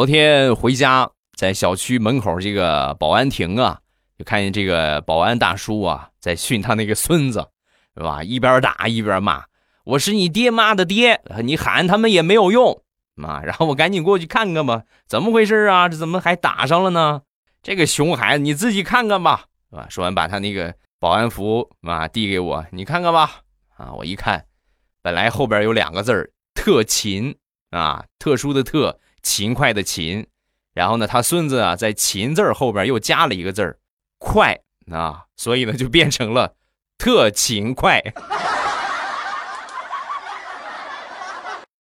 昨天回家，在小区门口这个保安亭啊，就看见这个保安大叔啊，在训他那个孙子，是吧？一边打一边骂：“我是你爹妈的爹，你喊他们也没有用。”啊！然后我赶紧过去看看吧，怎么回事啊？这怎么还打上了呢？这个熊孩子，你自己看看吧，是吧？说完，把他那个保安服啊递给我，你看看吧。啊，我一看，本来后边有两个字儿“特勤”啊，特殊的特。勤快的勤，然后呢，他孙子啊，在勤字后边又加了一个字儿，快啊，所以呢，就变成了特勤快。